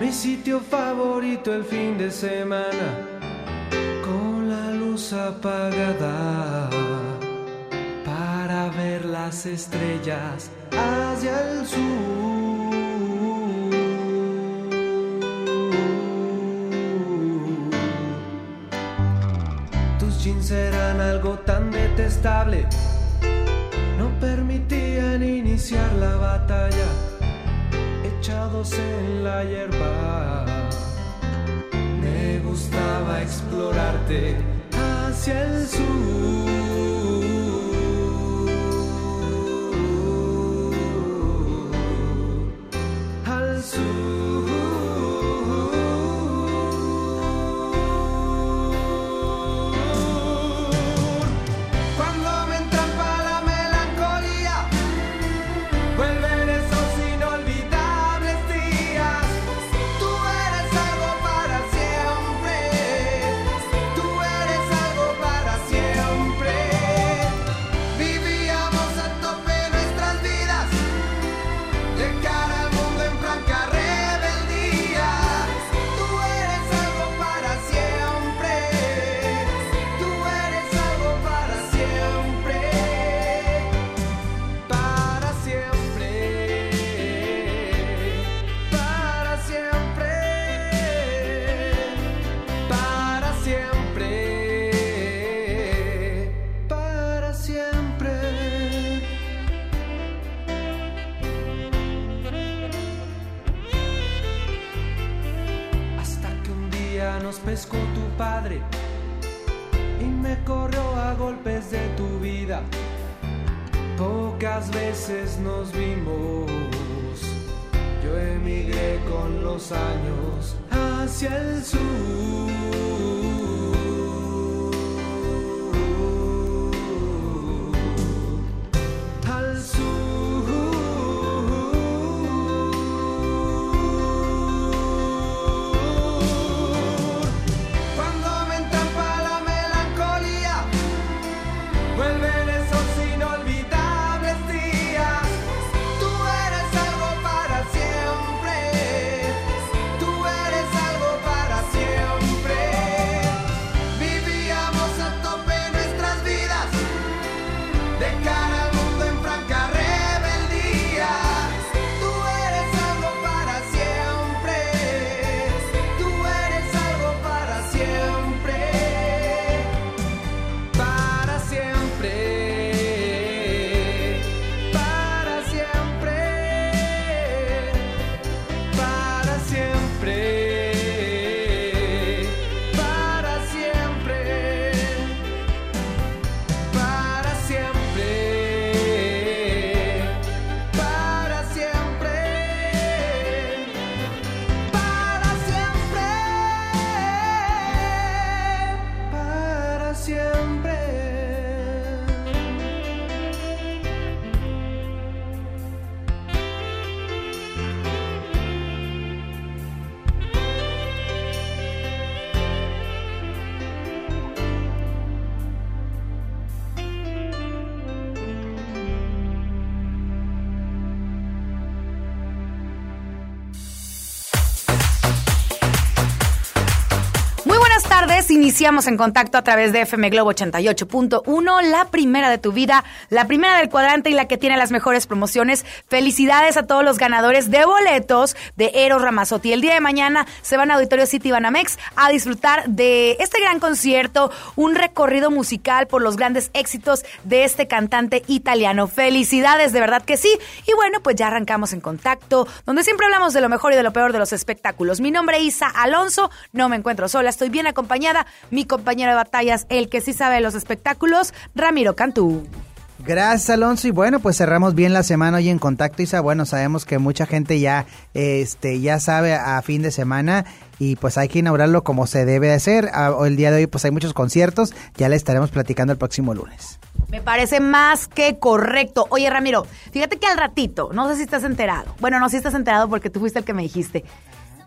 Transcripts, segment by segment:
mi sitio favorito el fin de semana, con la luz apagada para ver las estrellas hacia el sur. Tus jeans eran algo tan detestable no permitían iniciar la batalla, echados en la hierba. Me gustaba explorarte hacia el sur. Iniciamos en contacto a través de FM Globo 88.1, la primera de tu vida, la primera del cuadrante y la que tiene las mejores promociones. Felicidades a todos los ganadores de boletos de Eros Ramazotti. El día de mañana se van a Auditorio City Banamex a disfrutar de este gran concierto, un recorrido musical por los grandes éxitos de este cantante italiano. Felicidades, de verdad que sí. Y bueno, pues ya arrancamos en contacto, donde siempre hablamos de lo mejor y de lo peor de los espectáculos. Mi nombre es Isa Alonso, no me encuentro sola, estoy bien acompañada. Mi compañero de batallas, el que sí sabe de los espectáculos, Ramiro Cantú. Gracias, Alonso. Y bueno, pues cerramos bien la semana hoy en contacto, Isa. Bueno, sabemos que mucha gente ya, este, ya sabe a fin de semana y pues hay que inaugurarlo como se debe de hacer. Ah, El día de hoy pues hay muchos conciertos, ya le estaremos platicando el próximo lunes. Me parece más que correcto. Oye, Ramiro, fíjate que al ratito, no sé si estás enterado. Bueno, no, si estás enterado porque tú fuiste el que me dijiste.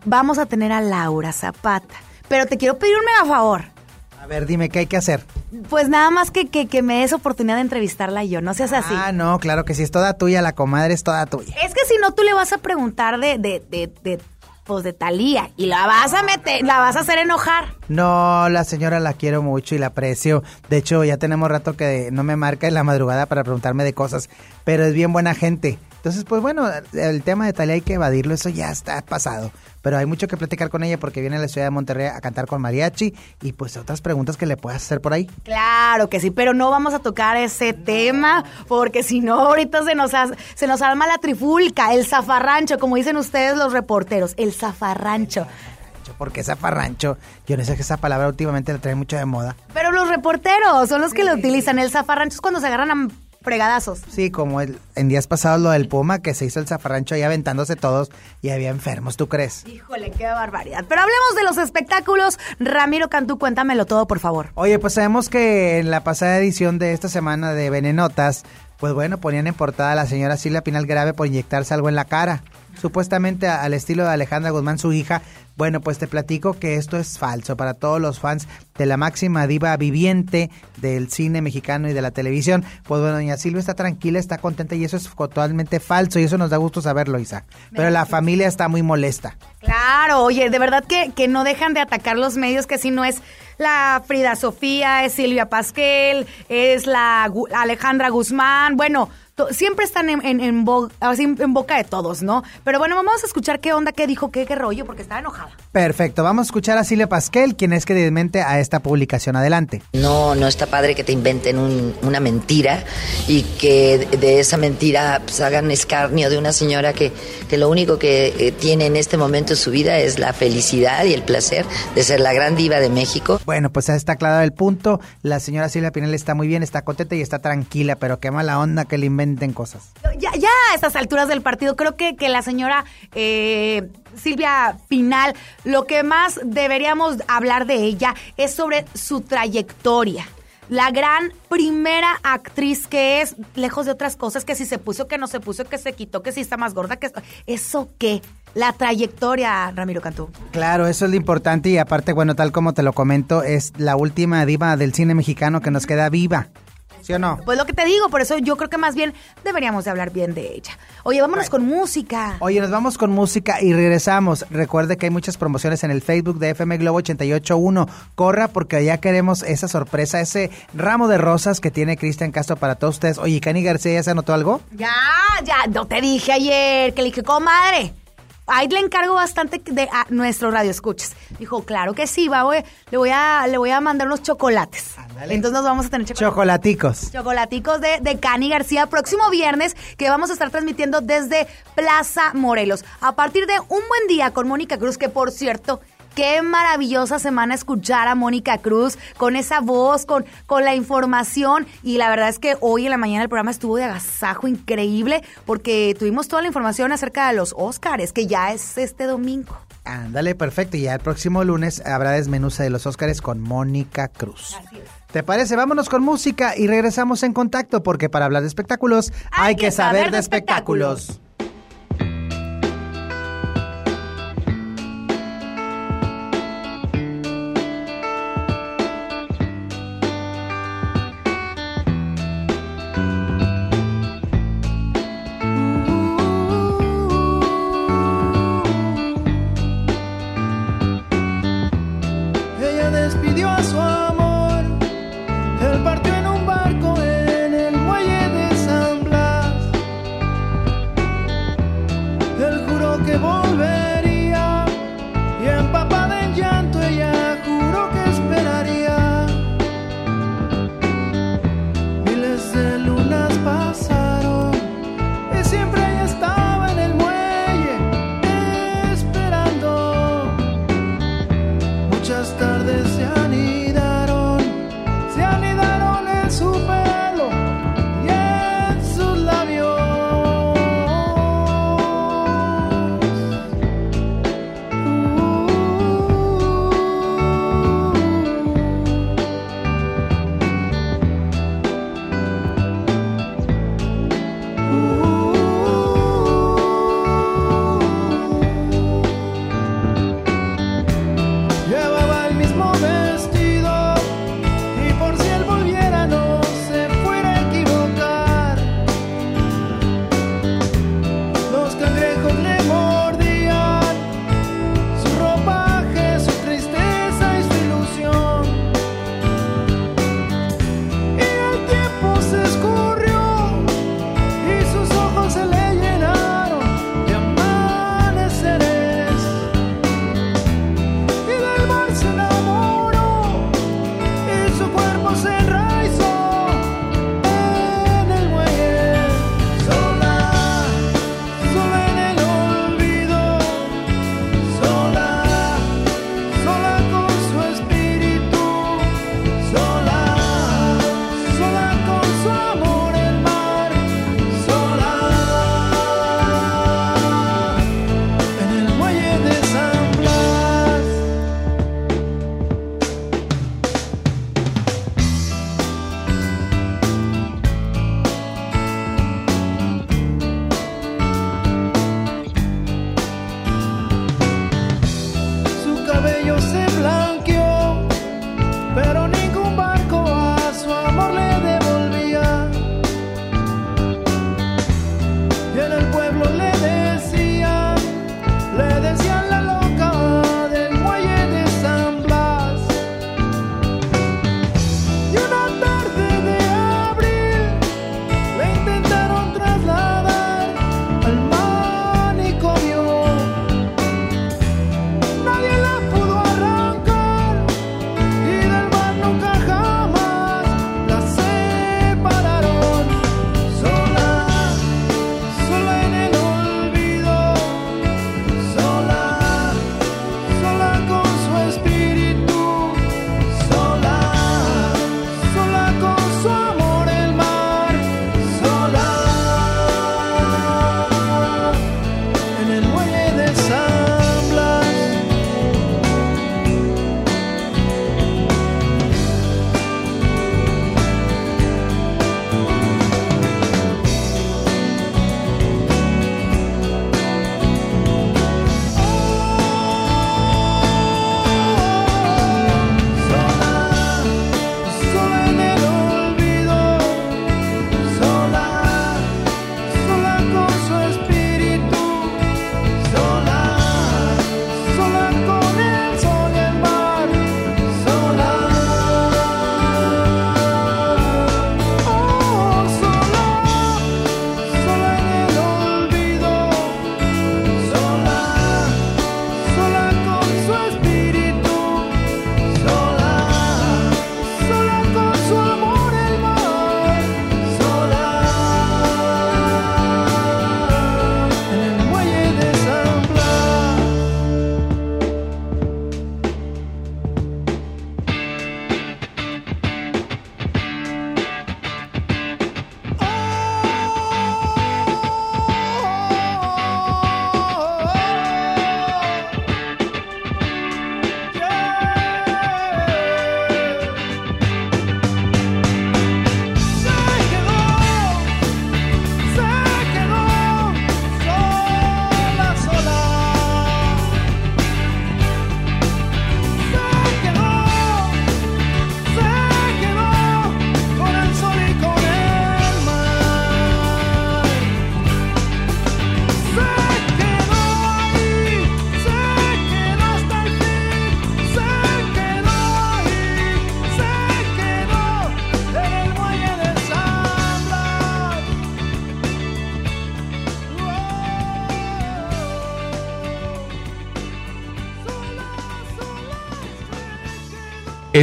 Vamos a tener a Laura Zapata. Pero te quiero pedir un mega favor. A ver, dime, ¿qué hay que hacer? Pues nada más que, que, que me des oportunidad de entrevistarla yo, no seas así. Ah, no, claro que sí, es toda tuya, la comadre es toda tuya. Es que si no, tú le vas a preguntar de, de, de, de pues de Talía y la vas a meter, la vas a hacer enojar. No, la señora la quiero mucho y la aprecio. De hecho, ya tenemos rato que no me marca en la madrugada para preguntarme de cosas, pero es bien buena gente. Entonces, pues bueno, el tema de Talía hay que evadirlo, eso ya está pasado. Pero hay mucho que platicar con ella porque viene a la ciudad de Monterrey a cantar con mariachi y pues otras preguntas que le puedas hacer por ahí. Claro que sí, pero no vamos a tocar ese tema porque si no ahorita se nos, se nos arma la trifulca, el zafarrancho, como dicen ustedes los reporteros, el zafarrancho. Porque zafarrancho, yo no sé que esa palabra últimamente la trae mucho de moda. Pero los reporteros son los que lo utilizan, el zafarrancho es cuando se agarran a fregadazos. Sí, como el, en días pasados lo del Puma, que se hizo el zafarrancho ahí aventándose todos y había enfermos, ¿tú crees? Híjole, qué barbaridad. Pero hablemos de los espectáculos. Ramiro Cantú, cuéntamelo todo, por favor. Oye, pues sabemos que en la pasada edición de esta semana de Venenotas, pues bueno, ponían en portada a la señora Silvia Pinal grave por inyectarse algo en la cara. Supuestamente al estilo de Alejandra Guzmán, su hija. Bueno, pues te platico que esto es falso para todos los fans de la máxima diva viviente del cine mexicano y de la televisión. Pues bueno, doña Silvia está tranquila, está contenta y eso es totalmente falso y eso nos da gusto saberlo, Isa. Pero la familia está muy molesta. Claro, oye, de verdad que, que no dejan de atacar los medios, que si no es la Frida Sofía, es Silvia Pasquel, es la Alejandra Guzmán, bueno, siempre están en, en, en bo- así en boca de todos, ¿no? Pero bueno, vamos a escuchar qué onda, qué dijo, qué, qué rollo, porque estaba enojada. Perfecto, vamos a escuchar a Silvia Pasquel, quien es que desmente a esta publicación. Adelante. No, no está padre que te inventen un- una mentira y que de- esa mentira pues, hagan escarnio de una señora que, que lo único que eh, tiene en este momento de su vida es la felicidad y el placer de ser la gran diva de México. Bueno, pues ya está aclarado el punto. La señora Silvia Pinal está muy bien, está contenta y está tranquila, pero qué mala onda que le inventen cosas. Ya, ya a estas alturas del partido, creo que, que la señora eh, Silvia Pinal, lo que más deberíamos hablar de ella es sobre su trayectoria. La gran primera actriz que es, lejos de otras cosas, que si se puso, que no se puso, que se quitó, que si está más gorda, que eso qué. La trayectoria, Ramiro Cantú. Claro, eso es lo importante y aparte, bueno, tal como te lo comento, es la última diva del cine mexicano que nos queda viva. ¿Sí o no? Pues lo que te digo, por eso yo creo que más bien deberíamos de hablar bien de ella. Oye, vámonos con música. Oye, nos vamos con música y regresamos. Recuerde que hay muchas promociones en el Facebook de FM Globo 881. Corra porque allá queremos esa sorpresa, ese ramo de rosas que tiene Cristian Castro para todos ustedes. Oye, Cani García, ¿ya se anotó algo? Ya, ya, no te dije ayer que le dije, comadre. Ahí le encargo bastante de a nuestro radio escuchas. Dijo, claro que sí, va, voy- le voy a, le voy a mandar unos chocolates. Ándale. Entonces nos vamos a tener chocolates. Chocolaticos. Chocolaticos de, de Cani García próximo viernes que vamos a estar transmitiendo desde Plaza Morelos. A partir de un buen día con Mónica Cruz, que por cierto, qué maravillosa semana escuchar a Mónica Cruz con esa voz, con, con la información. Y la verdad es que hoy en la mañana el programa estuvo de agasajo increíble porque tuvimos toda la información acerca de los Óscares, que ya es este domingo. Ándale, perfecto. Y ya el próximo lunes habrá desmenuza de los Óscares con Mónica Cruz. ¿Te parece? Vámonos con música y regresamos en contacto porque para hablar de espectáculos hay, que saber de espectáculos.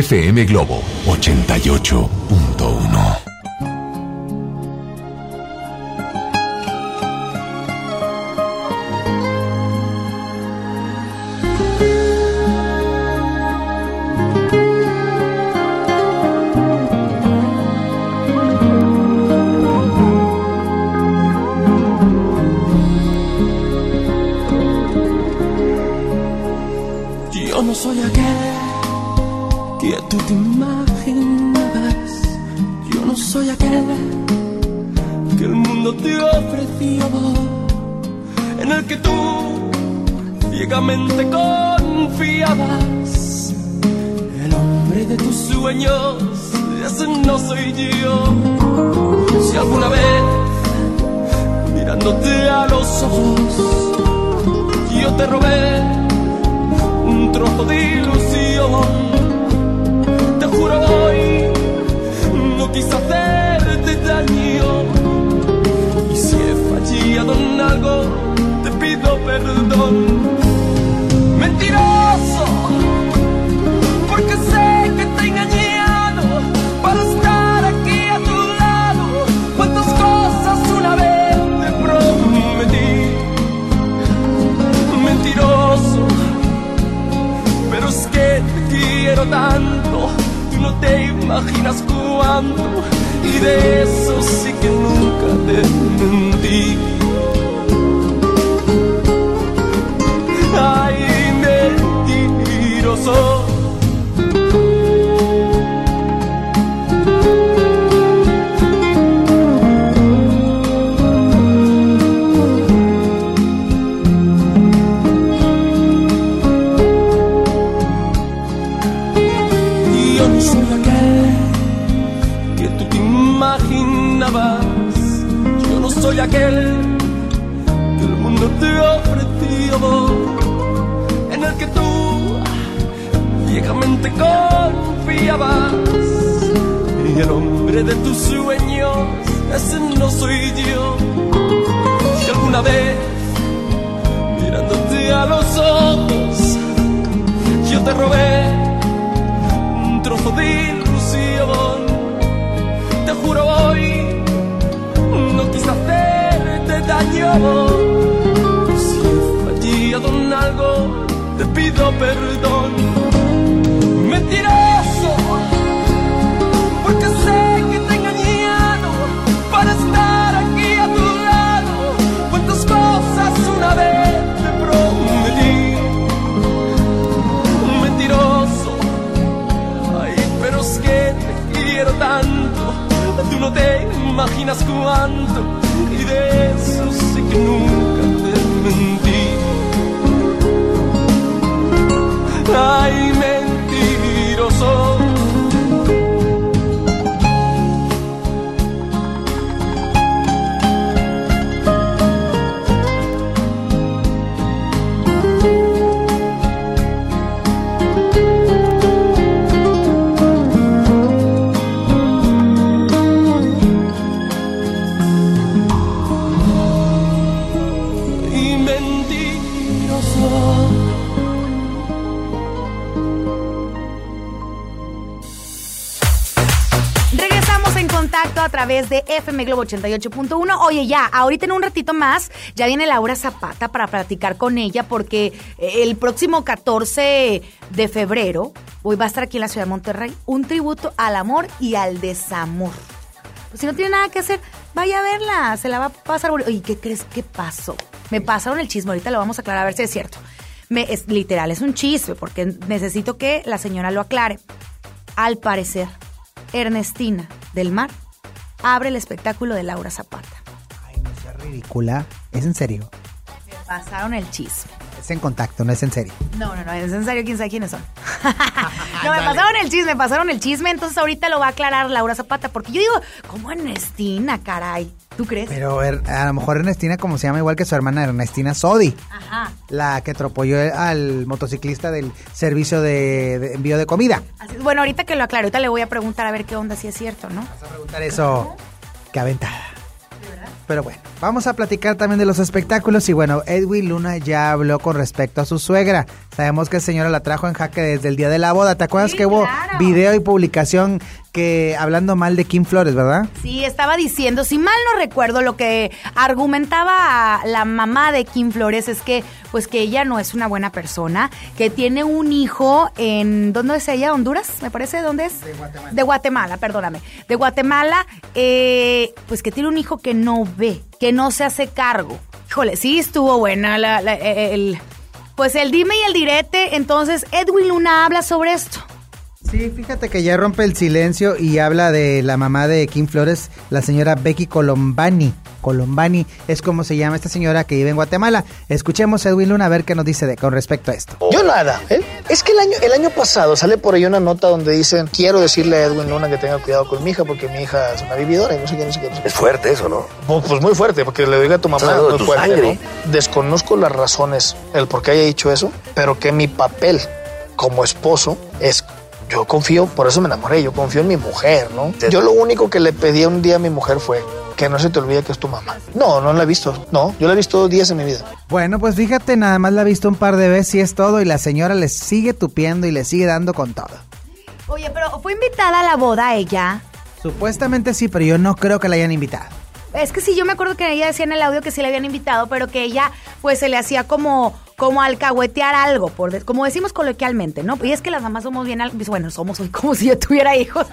FM Globo 88.1. te pido perdón. Mentiroso, porque sé que te he engañado para estar aquí a tu lado. Cuántas cosas una vez te prometí. Mentiroso pero es que te quiero tanto, tú no te imaginas cuánto, y de eso sí que nunca te mentí. Ciegamente confiabas. Y el hombre de tus sueños, ese no soy yo. Si alguna vez, mirándote a los ojos, yo te robé un trozo de ilusión. Te juro hoy, no quise hacerte daño. Si he fallado en algo, te pido perdón. Mentiroso, porque sé que te he para estar aquí a tu lado. Cuántas cosas una vez te prometí. Mentiroso. Ay, pero es que te quiero tanto, tú no te imaginas cuánto, de FM Globo 88.1. Oye, ya, ahorita en un ratito más ya viene Laura Zapata para platicar con ella porque eh, el próximo 14 de febrero, hoy va a estar aquí en la ciudad de Monterrey, un tributo al amor y al desamor. Pues si no tiene nada que hacer, vaya a verla, se la va a pasar. Oye, ¿qué crees que pasó? Me pasaron el chisme, ahorita lo vamos a aclarar a ver si es cierto. Me, es literal, es un chisme porque necesito que la señora lo aclare. Al parecer, Ernestina del Mar abre el espectáculo de Laura Zapata. Ay, no sea ridícula. ¿Es en serio? Me pasaron el chisme. Es en contacto, no es en serio. No, no, no, es en serio, quién sabe quiénes son. no, me pasaron el chisme, me pasaron el chisme, entonces ahorita lo va a aclarar Laura Zapata, porque yo digo, ¿cómo Ernestina, caray? ¿Tú crees? Pero er- a lo mejor Ernestina, como se llama igual que su hermana Ernestina Sodi, Ajá. la que atropelló al motociclista del servicio de, de envío de comida. Así- bueno, ahorita que lo aclaro, ahorita le voy a preguntar a ver qué onda, si es cierto, ¿no? Vas a preguntar eso. Qué aventada. Pero bueno, vamos a platicar también de los espectáculos y bueno, Edwin Luna ya habló con respecto a su suegra. Sabemos que el señora la trajo en jaque desde el día de la boda. ¿Te acuerdas Sí, que hubo video y publicación que hablando mal de Kim Flores, verdad? Sí, estaba diciendo, si mal no recuerdo, lo que argumentaba la mamá de Kim Flores es que, pues que ella no es una buena persona, que tiene un hijo en, ¿dónde es ella? ¿Honduras? Me parece, ¿dónde es? De Guatemala. De Guatemala, perdóname. De Guatemala, eh, pues que tiene un hijo que no ve, que no se hace cargo. Híjole, sí estuvo buena la- la- el, pues el dime y el direte. Entonces, Edwin Luna habla sobre esto. Sí, fíjate que ya rompe el silencio y habla de la mamá de Kim Flores, la señora Becky Colombani. Colombani es como se llama esta señora que vive en Guatemala. Escuchemos a Edwin Luna a ver qué nos dice de, con respecto a esto. Yo nada. ¿eh? Es que el año, el año pasado sale por ahí una nota donde dicen quiero decirle a Edwin Luna que tenga cuidado con mi hija porque mi hija es una vividora y no sé qué, no sé qué. no sé qué. Es fuerte eso, ¿no? Pues, pues muy fuerte, porque le diga a tu mamá tu fuerte, sangre. ¿no? Desconozco las razones, el por qué haya dicho eso, pero que mi papel como esposo es yo confío, por eso me enamoré, yo confío en mi mujer, ¿no? Yo lo único que le pedí un día a mi mujer fue que no se te olvide que es tu mamá. No, no la he visto, no, yo la he visto dos días en mi vida. Bueno, pues fíjate, nada más la ha visto un par de veces y es todo y la señora le sigue tupiendo y le sigue dando con todo. Oye, pero fue invitada a la boda ella. Supuestamente sí, pero yo no creo que la hayan invitado. Es que sí, yo me acuerdo que ella decía en el audio que sí le habían invitado, pero que ella, pues, se le hacía como, como alcahuetear algo, por de- como decimos coloquialmente, ¿no? Y es que las mamás somos bien, al- bueno, somos hoy como si yo tuviera hijos.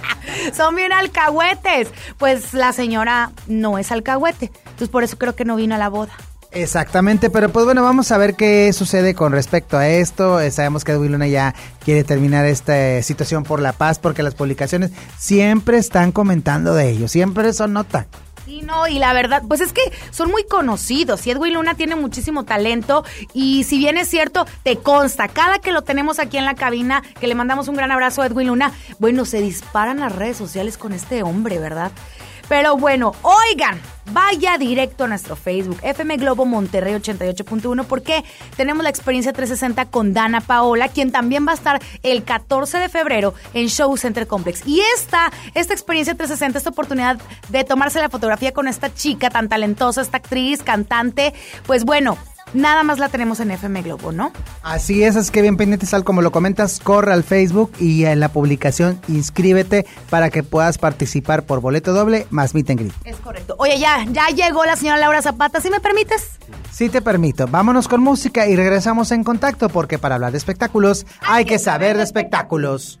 Son bien alcahuetes. Pues la señora no es alcahuete. Entonces, por eso creo que no vino a la boda. Exactamente, pero pues bueno, vamos a ver qué sucede con respecto a esto. Eh, sabemos que Edwin Luna ya quiere terminar esta eh, situación por la paz porque las publicaciones siempre están comentando de ello, siempre son nota. Sí, no, y la verdad, pues es que son muy conocidos. Y Edwin Luna tiene muchísimo talento. Y si bien es cierto, te consta, cada que lo tenemos aquí en la cabina, que le mandamos un gran abrazo a Edwin Luna, bueno, se disparan las redes sociales con este hombre, ¿verdad? Pero bueno, oigan, vaya directo a nuestro Facebook, FM Globo Monterrey 88.1, porque tenemos la experiencia 360 con Dana Paola, quien también va a estar el 14 de febrero en Show Center Complex. Y esta, esta experiencia 360, esta oportunidad de tomarse la fotografía con esta chica tan talentosa, esta actriz, cantante, pues bueno, nada más la tenemos en FM Globo, ¿no? Así es, es que bien pendientes al como lo comentas, corre al Facebook y en la publicación inscríbete para que puedas participar por boleto doble más meet and greet. Es correcto. Oye, ya, ya llegó la señora Laura Zapata, ¿sí me permites? Si te permito, vámonos con música y regresamos en contacto porque para hablar de espectáculos hay que saber de espectáculos.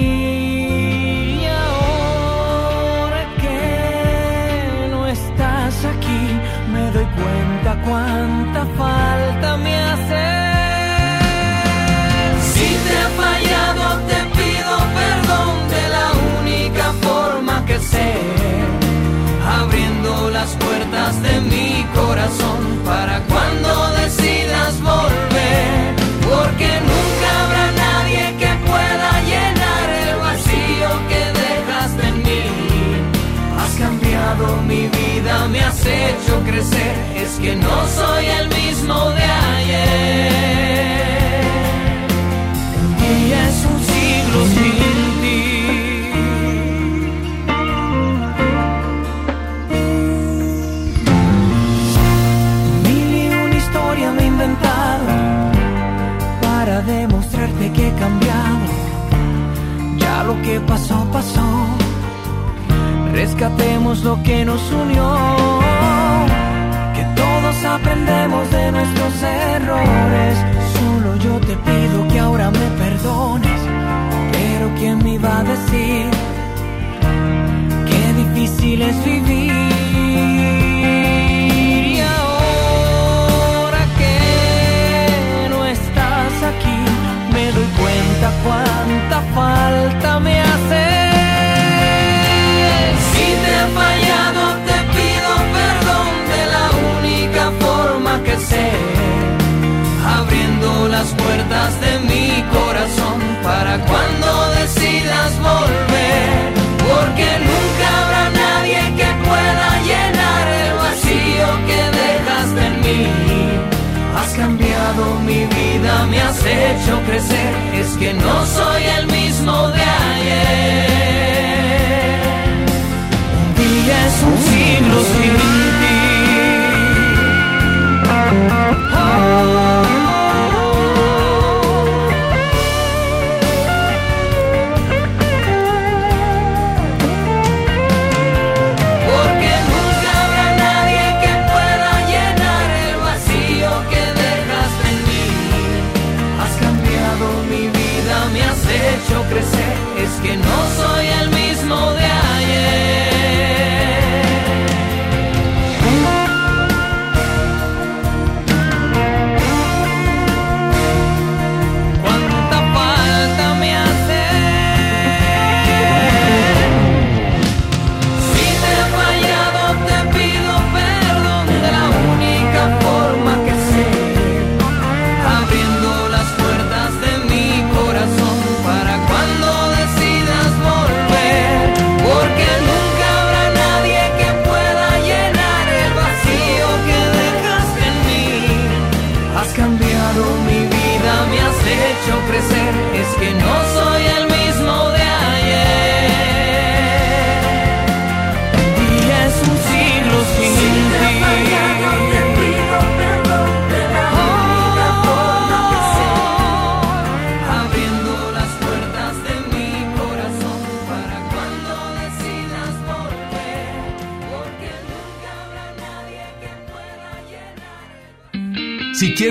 Cuenta cuánta falta me hace. Si te he fallado, te pido perdón de la única forma que sé, abriendo las puertas de mi corazón para cuando decidas volver, porque nunca habrá nadie que pueda llenar mi vida, me has hecho crecer, es que no soy el mismo de ayer. Día es un siglo sin ti. Mil y una historia me he inventado para demostrarte que he cambiado. Ya lo que pasó, pasó. Rescatemos lo que nos unió, que todos aprendemos de nuestros errores. Solo yo te pido que ahora me perdones, pero ¿quién me va a decir qué difícil es vivir? Mi vida, me has hecho crecer, es que no soy el mismo de ayer. Un día es un siglo sin ti. Porque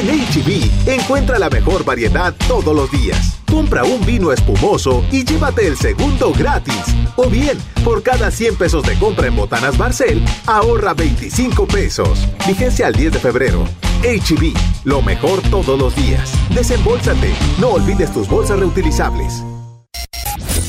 En HB, encuentra la mejor variedad todos los días. Compra un vino espumoso y llévate el segundo gratis. O bien, por cada 100 pesos de compra en Botanas Barcel, ahorra 25 pesos. Vigencia al 10 de febrero. HB, lo mejor todos los días. Desembolsate. No olvides tus bolsas reutilizables.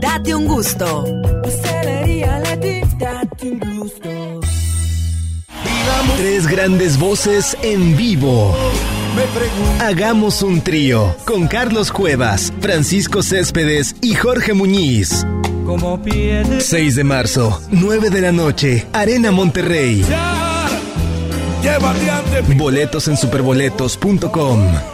Date un gusto. Pastelería Leti, date un gusto. Tres grandes voces en vivo. Hagamos un trío con Carlos Cuevas, Francisco Céspedes y Jorge Muñiz. Como piedra. 6 de marzo, 9 de la noche, Arena Monterrey. Boletos en superboletos.com.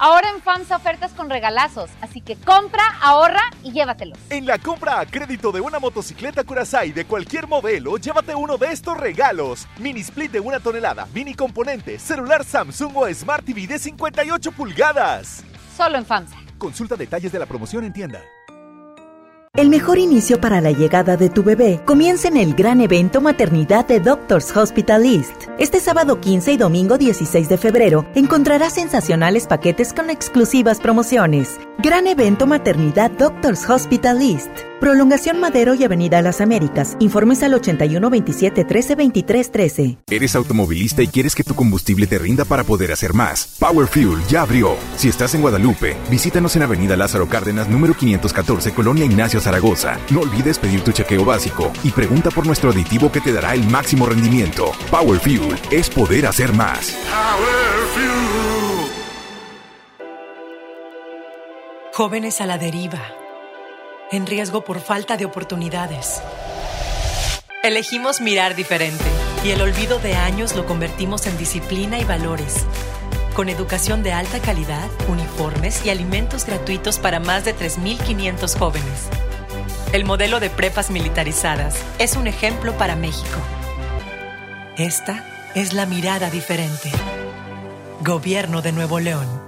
Ahora en FAMSA ofertas con regalazos, así que compra, ahorra y llévatelos. En la compra a crédito de una motocicleta Curaçao de cualquier modelo, llévate uno de estos regalos. Mini split de una tonelada, mini componente, celular Samsung o Smart TV de 58 pulgadas. Solo en FAMSA. Consulta detalles de la promoción en tienda. El mejor inicio para la llegada de tu bebé comienza en el gran evento Maternidad de Doctors Hospital East. Este sábado 15 y domingo 16 de febrero encontrarás sensacionales paquetes con exclusivas promociones. Gran evento Maternidad Doctors Hospital East. Prolongación Madero y Avenida Las Américas. Informes al 81 27 13 23 13. ¿Eres automovilista y quieres que tu combustible te rinda para poder hacer más? Power Fuel ya abrió. Si estás en Guadalupe, visítanos en Avenida Lázaro Cárdenas, número 514, Colonia Ignacio Zaragoza. No olvides pedir tu chequeo básico y pregunta por nuestro aditivo que te dará el máximo rendimiento. Power Fuel es poder hacer más. Jóvenes a la deriva, en riesgo por falta de oportunidades. Elegimos mirar diferente y el olvido de años lo convertimos en disciplina y valores. Con educación de alta calidad, uniformes y alimentos gratuitos para más de 3.500 jóvenes. El modelo de prepas militarizadas es un ejemplo para México. Esta es la mirada diferente. Gobierno de Nuevo León.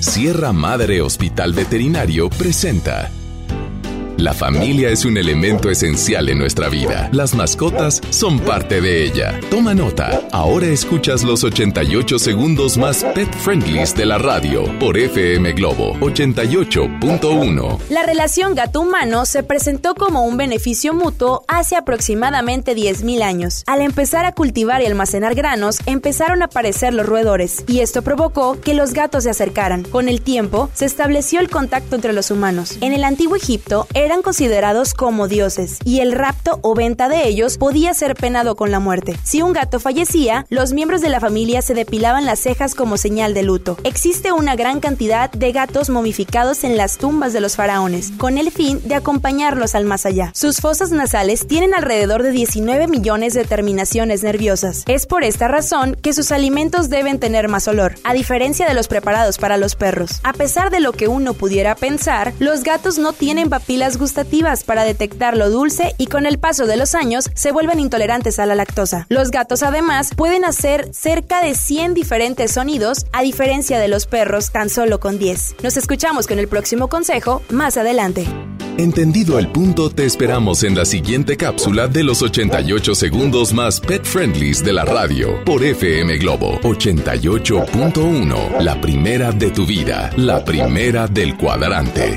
Sierra Madre Hospital Veterinario presenta. La familia es un elemento esencial en nuestra vida. Las mascotas son parte de ella. Toma nota. Ahora escuchas los 88 segundos más pet friendlies de la radio por FM Globo 88.1. La relación gato-humano se presentó como un beneficio mutuo hace aproximadamente 10.000 años. Al empezar a cultivar y almacenar granos, empezaron a aparecer los roedores, y esto provocó que los gatos se acercaran. Con el tiempo, se estableció el contacto entre los humanos. En el antiguo Egipto, eran considerados como dioses, y el rapto o venta de ellos podía ser penado con la muerte. Si un gato fallecía, los miembros de la familia se depilaban las cejas como señal de luto. Existe una gran cantidad de gatos momificados en las tumbas de los faraones, con el fin de acompañarlos al más allá. Sus fosas nasales tienen alrededor de 19 millones de terminaciones nerviosas. Es por esta razón que sus alimentos deben tener más olor, a diferencia de los preparados para los perros. A pesar de lo que uno pudiera pensar, los gatos no tienen papilas gustativas para detectar lo dulce y con el paso de los años se vuelven intolerantes a la lactosa. Los gatos además pueden hacer cerca de 100 diferentes sonidos, a diferencia de los perros tan solo con 10. Nos escuchamos con el próximo consejo más adelante. Entendido el punto, te esperamos en la siguiente cápsula de los 88 segundos más pet friendlies de la radio por FM Globo 88.1. La primera de tu vida, la primera del cuadrante.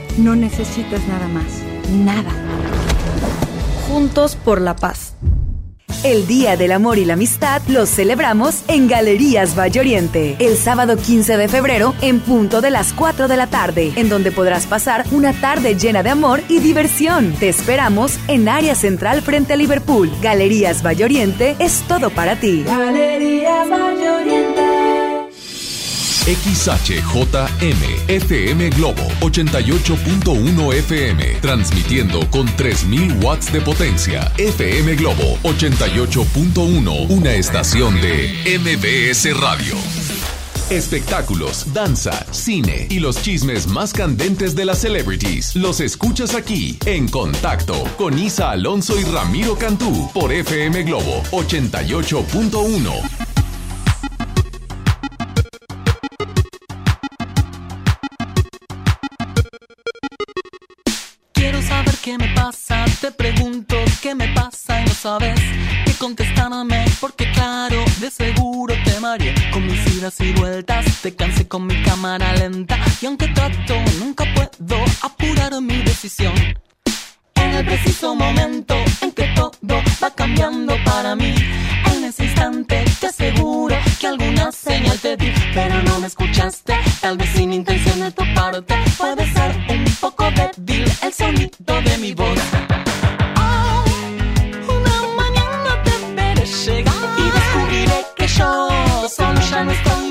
No necesitas nada más. Nada. Juntos por la paz. El Día del Amor y la Amistad los celebramos en Galerías Valle Oriente, el sábado 15 de febrero en punto de las 4 de la tarde, en donde podrás pasar una tarde llena de amor y diversión. Te esperamos en área central frente a Liverpool. Galerías Valle Oriente es todo para ti. Galerías Valle Oriente. XHJM, FM Globo, 88.1 FM, transmitiendo con 3.000 watts de potencia. FM Globo, 88.1, una estación de MBS Radio. Espectáculos, danza, cine y los chismes más candentes de las celebrities los escuchas aquí en Contacto con Isa Alonso y Ramiro Cantú por FM Globo 88.1. te pregunto qué me pasa y no sabes qué contestarme, porque claro, de seguro te mareé. Con mis idas y vueltas, te cansé con mi cámara lenta. Y aunque trato, nunca puedo apurar mi decisión. En el preciso momento en que todo va cambiando para mí, en ese instante te aseguro que alguna señal te di, pero no me escuchaste, tal vez sin intención de tu parte, puede ser débil el sonido de mi voz. Oh, una mañana te veré llegar y descubriré que yo solo ya no estoy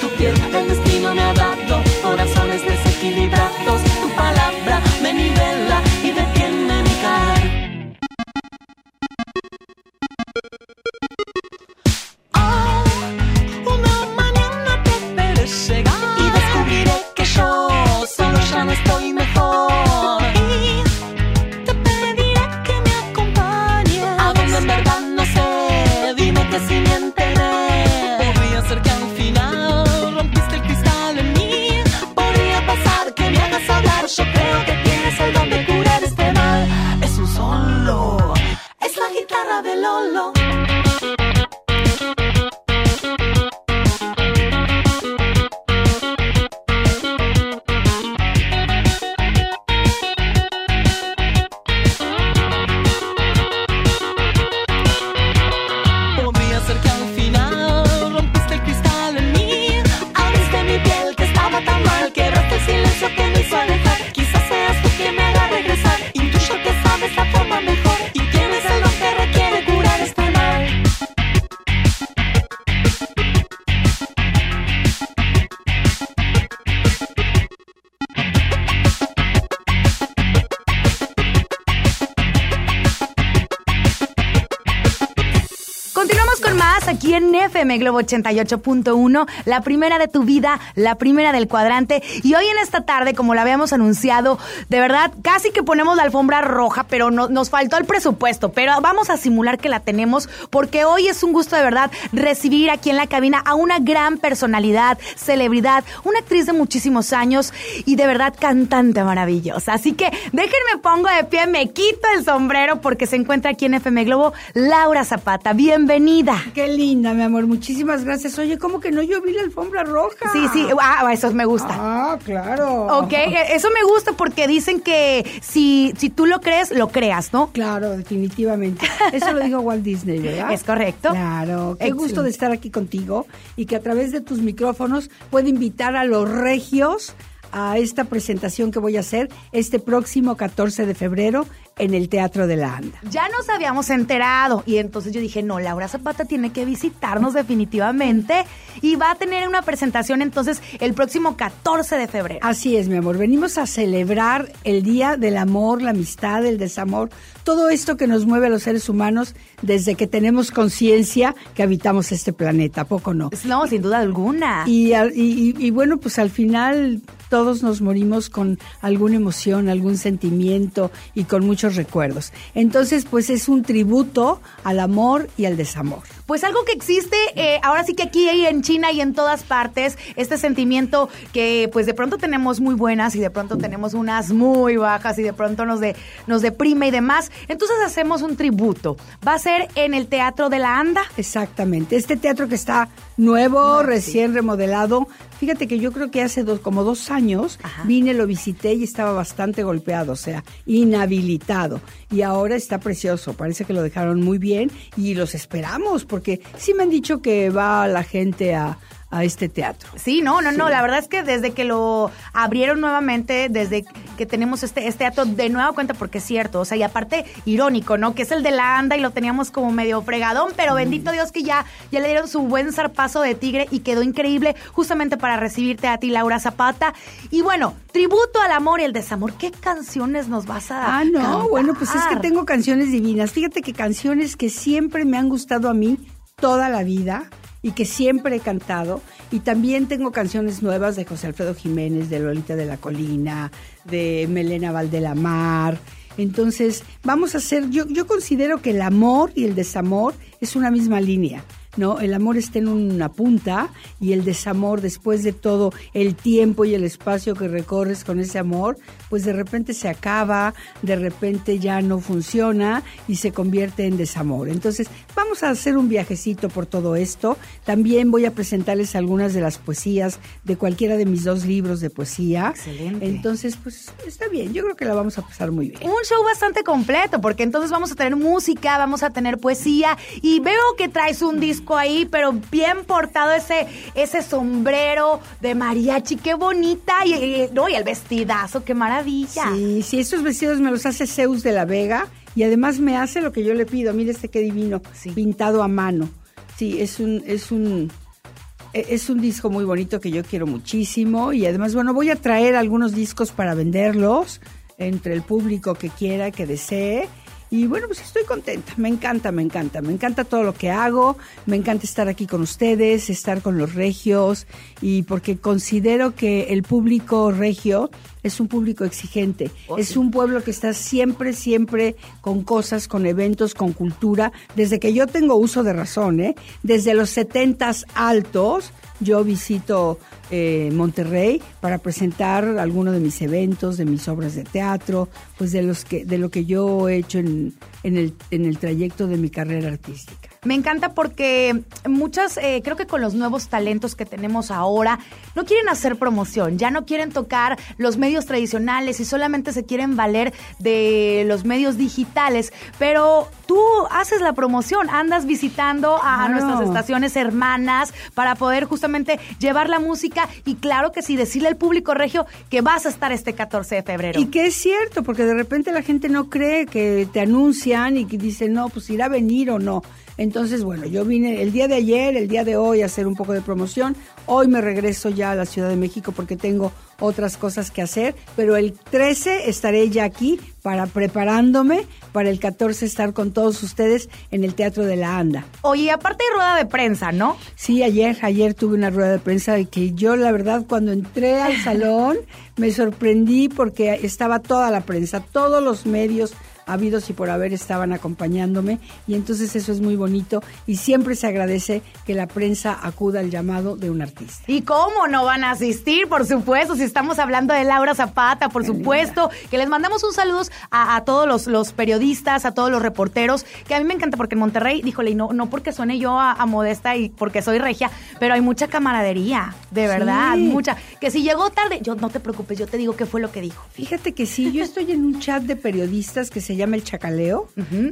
88.1, la primera de tu vida, la primera del cuadrante. Y hoy en esta tarde, como lo habíamos anunciado, de verdad, casi que ponemos la alfombra roja, pero no- nos faltó el presupuesto. Pero vamos a simular que la tenemos, porque hoy es un gusto de verdad recibir aquí en la cabina a una gran personalidad, celebridad, una actriz de muchísimos años y de verdad cantante maravillosa. Así que déjenme pongo de pie, me quito el sombrero porque se encuentra aquí en FM Globo Laura Zapata. Bienvenida. Qué linda, mi amor. Muchísimas gracias. Oye, ¿cómo que no? Yo vi la alfombra roja. Sí, sí, ah, eso me gusta. Ah, claro. Ok, eh, eso me gusta porque dicen que si, si tú lo crees, lo creas, ¿no? Claro, definitivamente. Eso lo dijo Walt Disney, ¿verdad? Es correcto. Claro. Qué Excelente. gusto de estar aquí contigo y que a través de tus micrófonos puedo invitar a los regios a esta presentación que voy a hacer este próximo 14 de febrero en el Teatro de la Anda. Ya nos habíamos enterado y entonces yo dije, no, Laura Zapata tiene que visitarnos definitivamente y va a tener una presentación entonces el próximo 14 de febrero. Así es, mi amor. Venimos a celebrar el Día del Amor, la amistad, el desamor, todo esto que nos mueve a los seres humanos desde que tenemos conciencia que habitamos este planeta, ¿a poco no? No, sin duda alguna. Y, y- y- y bueno, pues al final todos nos morimos con alguna emoción, algún sentimiento y con mucho muchos recuerdos. Entonces, pues es un tributo al amor y al desamor. Pues algo que existe, eh, ahora sí que aquí en China y en todas partes, este sentimiento que pues de pronto tenemos muy buenas y de pronto tenemos unas muy bajas y de pronto nos, de, nos deprime y demás. Entonces hacemos un tributo. Va a ser en el Teatro de la Anda. Exactamente. Este teatro que está nuevo, recién remodelado. Fíjate que yo creo que hace dos, como dos años vine, lo visité y estaba bastante golpeado, o sea, inhabilitado. Y ahora está precioso, parece que lo dejaron muy bien y los esperamos, porque sí me han dicho que va la gente a, a este teatro. Sí, no, no, no. La verdad es que desde que lo abrieron nuevamente, desde que tenemos este, este teatro de nueva cuenta, porque es cierto, o sea, y aparte irónico, ¿no? Que es el de la anda y lo teníamos como medio fregadón, pero bendito Dios que ya, ya le dieron su buen zarpazo de tigre y quedó increíble justamente para recibirte a ti, Laura Zapata. Y bueno, tributo al amor y el desamor. ¿Qué canciones nos vas a Ah, no, cantar? bueno, pues es que tengo canciones divinas. Fíjate que canciones que siempre me han gustado a mí toda la vida y que siempre he cantado. Y también tengo canciones nuevas de José Alfredo Jiménez, de Lolita de la Colina, de Melena Valdelamar. Entonces, vamos a hacer, yo, yo considero que el amor y el desamor es una misma línea. ¿No? El amor está en una punta y el desamor, después de todo el tiempo y el espacio que recorres con ese amor, pues de repente se acaba, de repente ya no funciona y se convierte en desamor. Entonces, vamos a hacer un viajecito por todo esto. También voy a presentarles algunas de las poesías de cualquiera de mis dos libros de poesía. Excelente. Entonces, pues está bien, yo creo que la vamos a pasar muy bien. Un show bastante completo, porque entonces vamos a tener música, vamos a tener poesía, y veo que traes un disco ahí, pero bien portado ese, ese sombrero de mariachi, qué bonita, y, y- no, y el vestidazo, qué maravilla. Sí, sí, estos vestidos me los hace Zeus de la Vega y además me hace lo que yo le pido. Mire este qué divino, pintado a mano. Sí, es un, es un, e- es un disco muy bonito que yo quiero muchísimo y además, bueno, voy a traer algunos discos para venderlos entre el público que quiera, que desee. Y bueno, pues estoy contenta, me encanta, me encanta, me encanta todo lo que hago, me encanta estar aquí con ustedes, estar con los regios y porque considero que el público regio es un público exigente, es un pueblo que está siempre, siempre con cosas, con eventos, con cultura, desde que yo tengo uso de razón, ¿eh? desde los setentas altos, yo visito eh, Monterrey para presentar algunos de mis eventos, de mis obras de teatro, pues de los que, de lo que yo he hecho en, en el, en el trayecto de mi carrera artística. Me encanta porque muchas, eh, creo que con los nuevos talentos que tenemos ahora, no quieren hacer promoción, ya no quieren tocar los medios tradicionales y solamente se quieren valer de los medios digitales, pero tú haces la promoción, andas visitando a, Claro. nuestras estaciones hermanas para poder justamente llevar la música y claro que sí, decirle al público regio que vas a estar este 14 de febrero. Y que es cierto, porque de repente la gente no cree que te anuncian y que dicen, no, pues irá a venir o no. Entonces, bueno, yo vine el día de ayer, el día de hoy a hacer un poco de promoción. Hoy me regreso ya a la Ciudad de México porque tengo otras cosas que hacer, pero el 13 estaré ya aquí para preparándome para el 14 estar con todos ustedes en el Teatro de la Anda. Oye, aparte hay rueda de prensa, ¿no? Sí, ayer, ayer tuve una rueda de prensa y que yo la verdad cuando entré al salón me sorprendí porque estaba toda la prensa, todos los medios habidos y por haber estaban acompañándome y entonces eso es muy bonito y siempre se agradece que la prensa acuda al llamado de un artista. ¿Y cómo no van a asistir? Por supuesto, si estamos hablando de Laura Zapata, por supuesto, que les mandamos un saludo a, a todos los, los periodistas, a todos los reporteros, que a mí me encanta porque en Monterrey, díjole, y no, no porque suene yo a, a modesta y porque soy regia, pero hay mucha camaradería, de verdad, Sí. mucha. Que si llegó tarde, yo no te preocupes, yo te digo qué fue lo que dijo. Fíjate que sí, yo estoy en un chat de periodistas que se llama El Chacaleo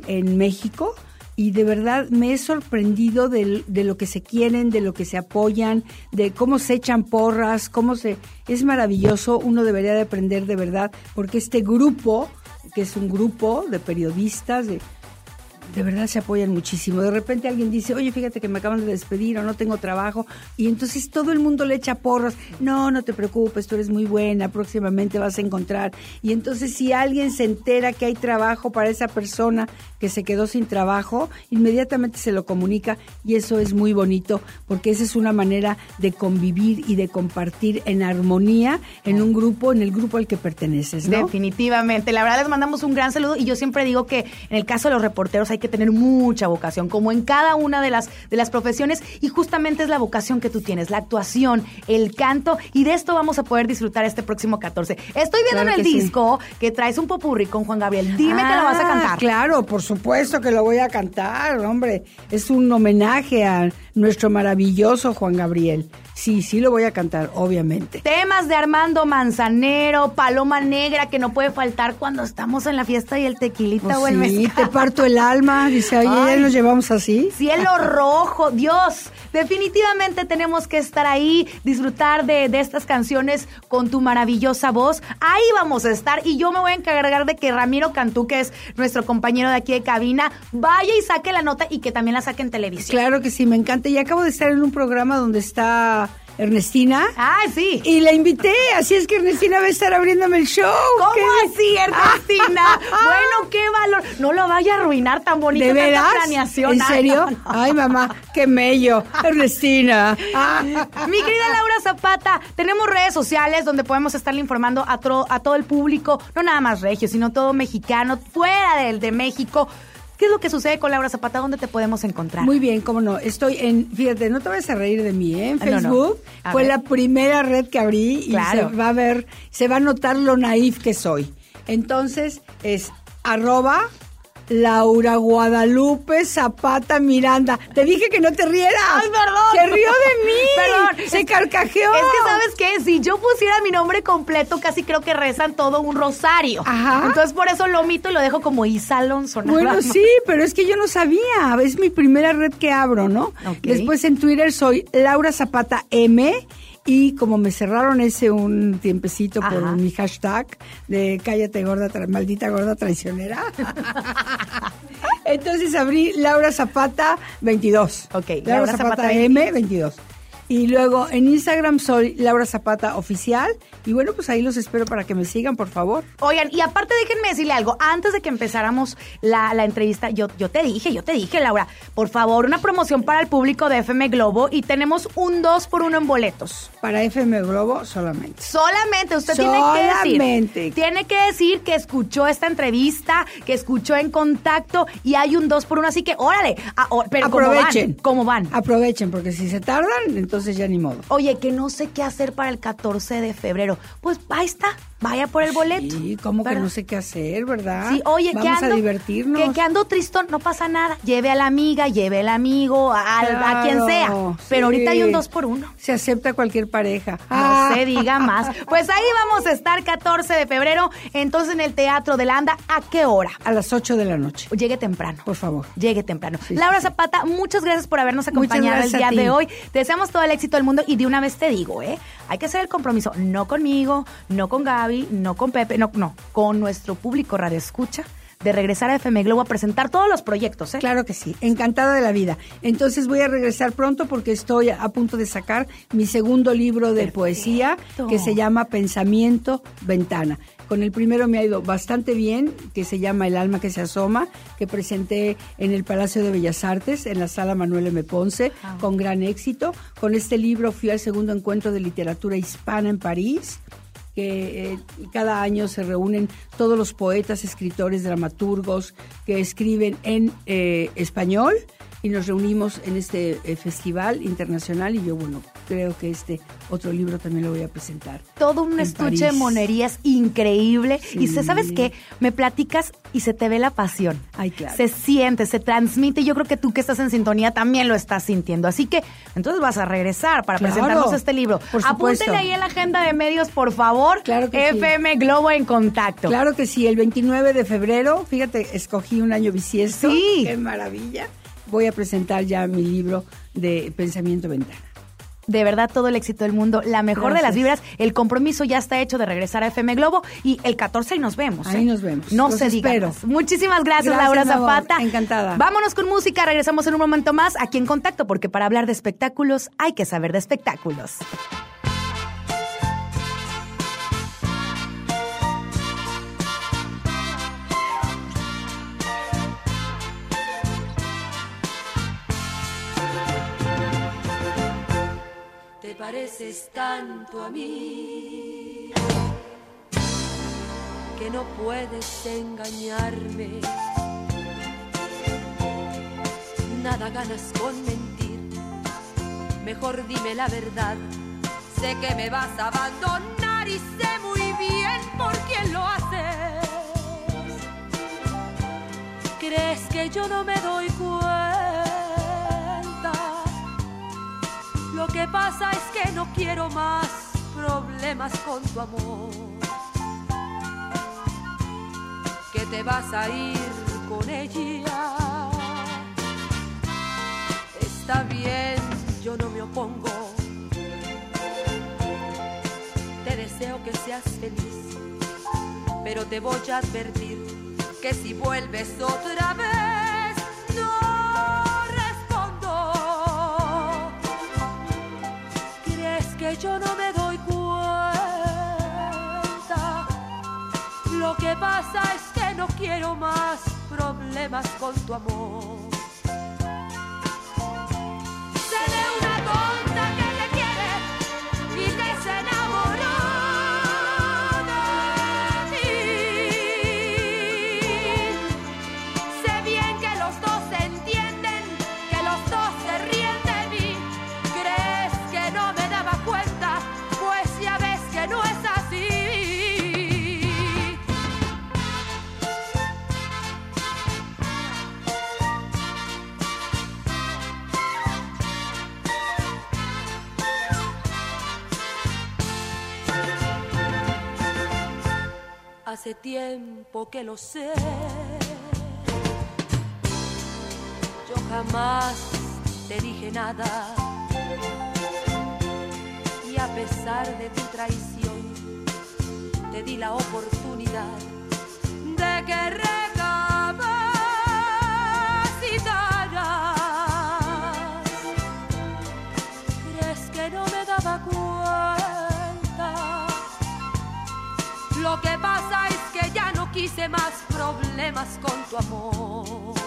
en México y de verdad me he sorprendido del- de, lo que se quieren, de lo que se apoyan, de cómo se echan porras, cómo se... Es maravilloso, uno debería de aprender de verdad, porque este grupo, que es un grupo de periodistas, de, de verdad se apoyan muchísimo. De repente alguien dice, oye, fíjate que me acaban de despedir o no tengo trabajo. Y entonces todo el mundo le echa porras. No, no te preocupes, tú eres muy buena, próximamente vas a encontrar. Y entonces si alguien se entera que hay trabajo para esa persona que se quedó sin trabajo, inmediatamente se lo comunica y eso es muy bonito porque esa es una manera de convivir y de compartir en armonía en un grupo, en el grupo al que perteneces, ¿no? Definitivamente. La verdad les mandamos un gran saludo y yo siempre digo que en el caso de los reporteros hay que tener mucha vocación, como en cada una de las, de las profesiones y justamente es la vocación que tú tienes, la actuación, el canto y de esto vamos a poder disfrutar este próximo 14. Estoy viendo Claro en el que sí. disco que traes un popurrí con Juan Gabriel. Dime que lo vas a Ah, cantar. Claro, por supuesto que lo voy a cantar, hombre. Es un homenaje a nuestro maravilloso Juan Gabriel. Sí, sí lo voy a cantar, obviamente. Temas de Armando Manzanero, Paloma Negra, que no puede faltar cuando estamos en la fiesta y el tequilita Oh, o el sí, mezcal. te parto el alma. Dice, oye, ya nos llevamos así. Cielo rojo, Dios, definitivamente tenemos que estar ahí, disfrutar de, de estas canciones con tu maravillosa voz. Ahí vamos a estar y yo me voy a encargar de que Ramiro Cantú, que es nuestro compañero de aquí de cabina, vaya y saque la nota y que también la saque en televisión. Claro que sí, me encanta. Y acabo de estar en un programa donde está Ernestina. Ah, sí. Y la invité, así es que Ernestina va a estar abriéndome el show. ¿Cómo ¿Qué? así, Ernestina? bueno, qué valor. No lo vaya a arruinar tan bonito ¿De tanta veras? planeación. ¿En Ay, serio? no, no. Ay, mamá, qué mello. Ernestina. Ah. Mi querida Laura Zapata, tenemos redes sociales donde podemos estarle informando a, tro- a todo el público, no nada más regio, sino todo mexicano, fuera del de México. ¿Qué es lo que sucede con Laura Zapata? ¿Dónde te podemos encontrar? Muy bien, cómo no. Estoy en, fíjate, no te vayas a reír de mí, ¿eh? En Ah, no, no. Facebook fue ver. la primera red que abrí y Claro. se va a ver, se va a notar lo naif que soy. Entonces es arroba Laura Guadalupe Zapata Miranda. Te dije que no te rieras. ¡Ay, perdón! Se rió de mí. Perdón. Se carcajeó. Es que, ¿sabes qué? Si yo pusiera mi nombre completo, casi creo que rezan todo un rosario. Ajá. Entonces, por eso lo omito y lo dejo como Isa Alonso. Bueno, sí, pero es que yo no sabía. Es mi primera red que abro, ¿no? Ok. Después en Twitter soy Laura Zapata M. Y como me cerraron ese un tiempecito por Ajá. mi hashtag de cállate gorda, maldita gorda traicionera. Entonces abrí Laura Zapata 22. Ok, Laura, Laura Zapata, Zapata M 22. Y luego en Instagram soy Laura Zapata Oficial. Y bueno, pues ahí los espero para que me sigan, por favor. Oigan, y aparte déjenme decirle algo, antes de que empezáramos la, la entrevista, yo, yo te dije, yo te dije, Laura, por favor, una promoción para el público de FM Globo y tenemos un 2 por 1 en boletos. Para FM Globo solamente. Solamente, usted tiene que Solamente. decir. Tiene que decir que escuchó esta entrevista, que escuchó en contacto y hay un 2 por 1 así que órale. Pero ¿cómo Aprovechen. van? ¿Cómo van? Aprovechen, porque si se tardan, entonces ya ni modo. Oye, que no sé qué hacer para el 14 de febrero. Pues ahí está, vaya por el boleto. Sí, como que no sé qué hacer, ¿verdad? Sí, oye, que Vamos ando, a divertirnos. Que, que ando tristón, no pasa nada. Lleve a la amiga, lleve al amigo, a, a quien sea. Pero sí. ahorita hay un dos por uno. Se acepta cualquier pareja. No Ah. se diga más. Pues ahí vamos a estar 14 de febrero, entonces en el Teatro de la Anda. ¿A qué hora? A las 8 de la noche. Llegue temprano. Por favor. Llegue temprano. Sí, Laura. Zapata, muchas gracias por habernos acompañado el día de hoy. Te deseamos todo el éxito del mundo y de una vez te digo, ¿eh? Hay que hacer el compromiso, no conmigo, no con Gaby, no con Pepe, no, no, con nuestro público Radio Escucha, de regresar a FM Globo a presentar todos los proyectos, ¿eh? Claro que sí, encantada de la vida. Entonces voy a regresar pronto porque estoy a punto de sacar mi segundo libro de poesía que se llama Pensamiento Ventana. Con el primero me ha ido bastante bien, que se llama El alma que se asoma, que presenté en el Palacio de Bellas Artes, en la sala Manuel M. Ponce, con gran éxito. Con este libro fui al segundo encuentro de literatura hispana en París que eh, cada año se reúnen todos los poetas, escritores, dramaturgos que escriben en eh, español y nos reunimos en este eh, festival internacional y yo, bueno, creo que este otro libro también lo voy a presentar. todo un estuche de monerías increíble. Y se, ¿sabes qué? Me platicas y se te ve la pasión. Ay, claro. Se siente, se transmite. y Yo creo que tú que estás en sintonía también lo estás sintiendo. Así que entonces vas a regresar para Claro. presentarnos este libro. Por. Apúntenle ahí en la agenda de medios, por favor. Claro que sí. FM Globo en contacto. Claro que sí, el 29 de febrero, fíjate, escogí un año bisiesto. Sí. Qué maravilla. Voy a presentar ya mi libro de Pensamiento Ventana. de verdad todo el éxito del mundo, la mejor de las vibras. El compromiso ya está hecho de regresar a FM Globo y el 14 ahí nos vemos. Ahí ¿eh? nos vemos. No Los se espero. Muchísimas gracias, Gracias, Laura. Zapata. Encantada. Vámonos con música, regresamos en un momento más aquí en Contacto, porque para hablar de espectáculos hay que saber de espectáculos. Pareces tanto a mí que no puedes engañarme. Nada ganas con mentir, mejor dime la verdad. Sé que me vas a abandonar y sé muy bien por quién lo haces. ¿Crees que yo no me doy cuenta? Que pasa es que no quiero más problemas con tu amor. Que te vas a ir con ella. Está bien, yo no me opongo. Te deseo que seas feliz, pero te voy a advertir que si vuelves otra vez, no yo no me doy cuenta? Lo que pasa es que no quiero más problemas con tu amor. Hace tiempo que lo sé. Yo jamás te dije nada. Y a pesar de tu traición, te di la oportunidad de que Lo que pasa es que ya no quise más problemas con tu amor.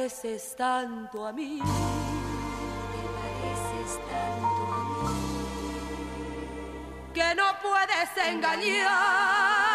Pareces tanto a mí. Te pareces tanto a mí. Que no puedes engañarme.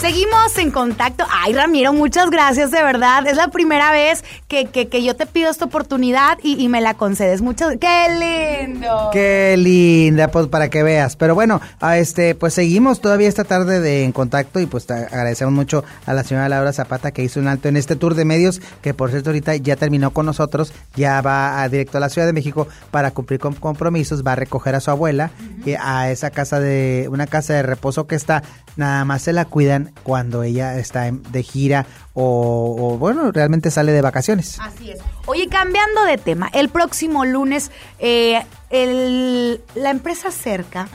Seguimos en contacto. Ay, Ramiro, muchas gracias, de verdad. Es la primera vez que, que, que yo te pido esta oportunidad y, y me la concedes. Muchas ¡Qué lindo! Qué linda, pues para que veas. Pero bueno, a este, pues seguimos todavía esta tarde de en contacto y pues te agradecemos mucho a la señora Laura Zapata que hizo un alto en este tour de medios, que por cierto ahorita ya terminó con nosotros, ya va a, directo a la Ciudad de México para cumplir con compromisos, va a recoger a su abuela y a esa casa de, una casa de reposo que está, nada más se la cuidan cuando ella está de gira o, o, bueno, realmente sale de vacaciones. Así es. Oye, cambiando de tema, el próximo lunes eh, el- la empresa Cerca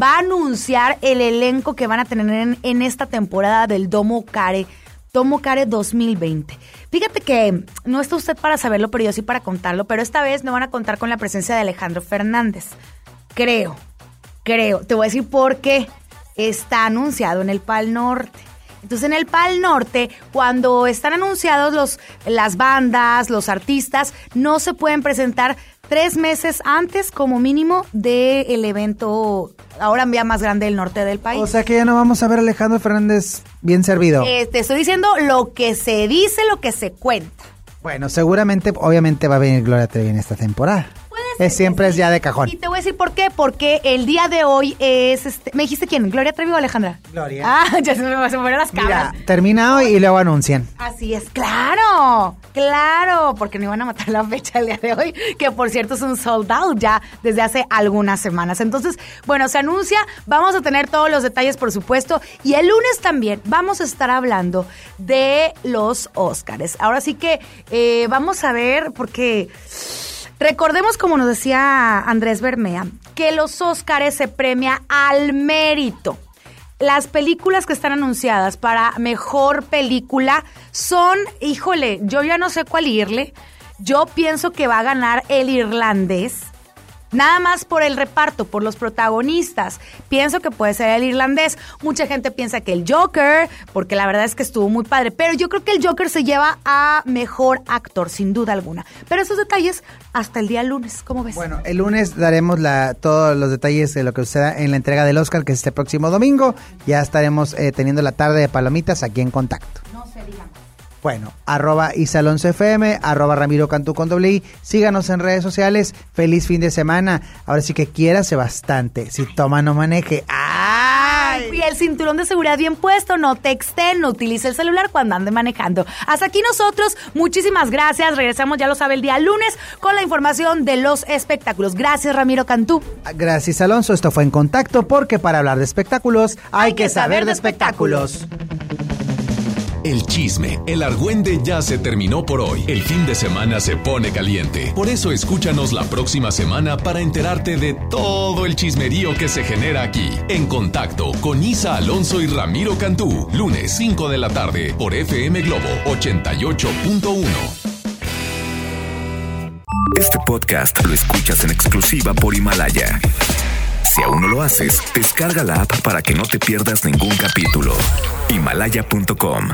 va a anunciar el elenco que van a tener en, en esta temporada del Domo Care. Tomo Care 2020. Fíjate que no está usted para saberlo, pero yo sí para contarlo, pero esta vez no van a contar con la presencia de Alejandro Fernández. Creo, creo. Te voy a decir por qué. Está anunciado en el Pal Norte. Entonces en el Pal Norte, cuando están anunciados los, las bandas, los artistas, no se pueden presentar tres meses antes como mínimo del evento ahora ya más grande del norte del país. O sea que ya no vamos a ver a Alejandro Fernández bien servido. Eh, te estoy diciendo lo que se dice, lo que se cuenta. Bueno, seguramente, obviamente va a venir Gloria Trevi en esta temporada. Es siempre es ya de cajón. Y te voy a decir por qué, porque el día de hoy es, este, ¿me dijiste quién? ¿Gloria Trevi o Alejandra? Gloria. Ah, ya se me, se me las cabras. Mira, termina hoy y luego anuncian. Así es, claro, claro, porque no iban a matar la fecha el día de hoy, que por cierto es un sold out ya desde hace algunas semanas. Entonces, bueno, se anuncia, vamos a tener todos los detalles, por supuesto, y el lunes también vamos a estar hablando de los Óscares. Ahora sí que eh, vamos a ver, porque recordemos, como nos decía Andrés Bermea, que los Óscares se premia al mérito. Las películas que están anunciadas para mejor película son, híjole, yo ya no sé cuál irle. Yo pienso que va a ganar el irlandés. Nada más por el reparto, por los protagonistas. Pienso que puede ser el irlandés. Mucha gente piensa que el Joker, porque la verdad es que estuvo muy padre. Pero yo creo que el Joker se lleva a mejor actor, sin duda alguna. Pero esos detalles hasta el día lunes, ¿cómo ves? Bueno, el lunes daremos la, todos los detalles de lo que suceda en la entrega del Oscar, que es este próximo domingo. Ya estaremos eh, teniendo la tarde de palomitas aquí en contacto. Bueno, arroba Isalonso FM, arroba Ramiro Cantú con doble I. Síganos en redes sociales. Feliz fin de semana. Ahora sí que quiérase bastante. Si toma, no maneje. ¡Ay! Y el cinturón de seguridad bien puesto, no texten, no utilice el celular cuando ande manejando. Hasta aquí nosotros, muchísimas gracias. Regresamos, ya lo sabe, el día lunes con la información de los espectáculos. Gracias, Ramiro Cantú. Gracias, Alonso. Esto fue en contacto porque para hablar de espectáculos hay, que saber de espectáculos. El chisme, el argüende ya se terminó por hoy. El fin de semana se pone caliente. Por eso escúchanos la próxima semana para enterarte de todo el chismerío que se genera aquí. En contacto con Isa Alonso y Ramiro Cantú. Lunes 5 de la tarde por FM Globo 88.1. Este podcast lo escuchas en exclusiva por Himalaya. Si aún no lo haces, descarga la app para que no te pierdas ningún capítulo. Himalaya.com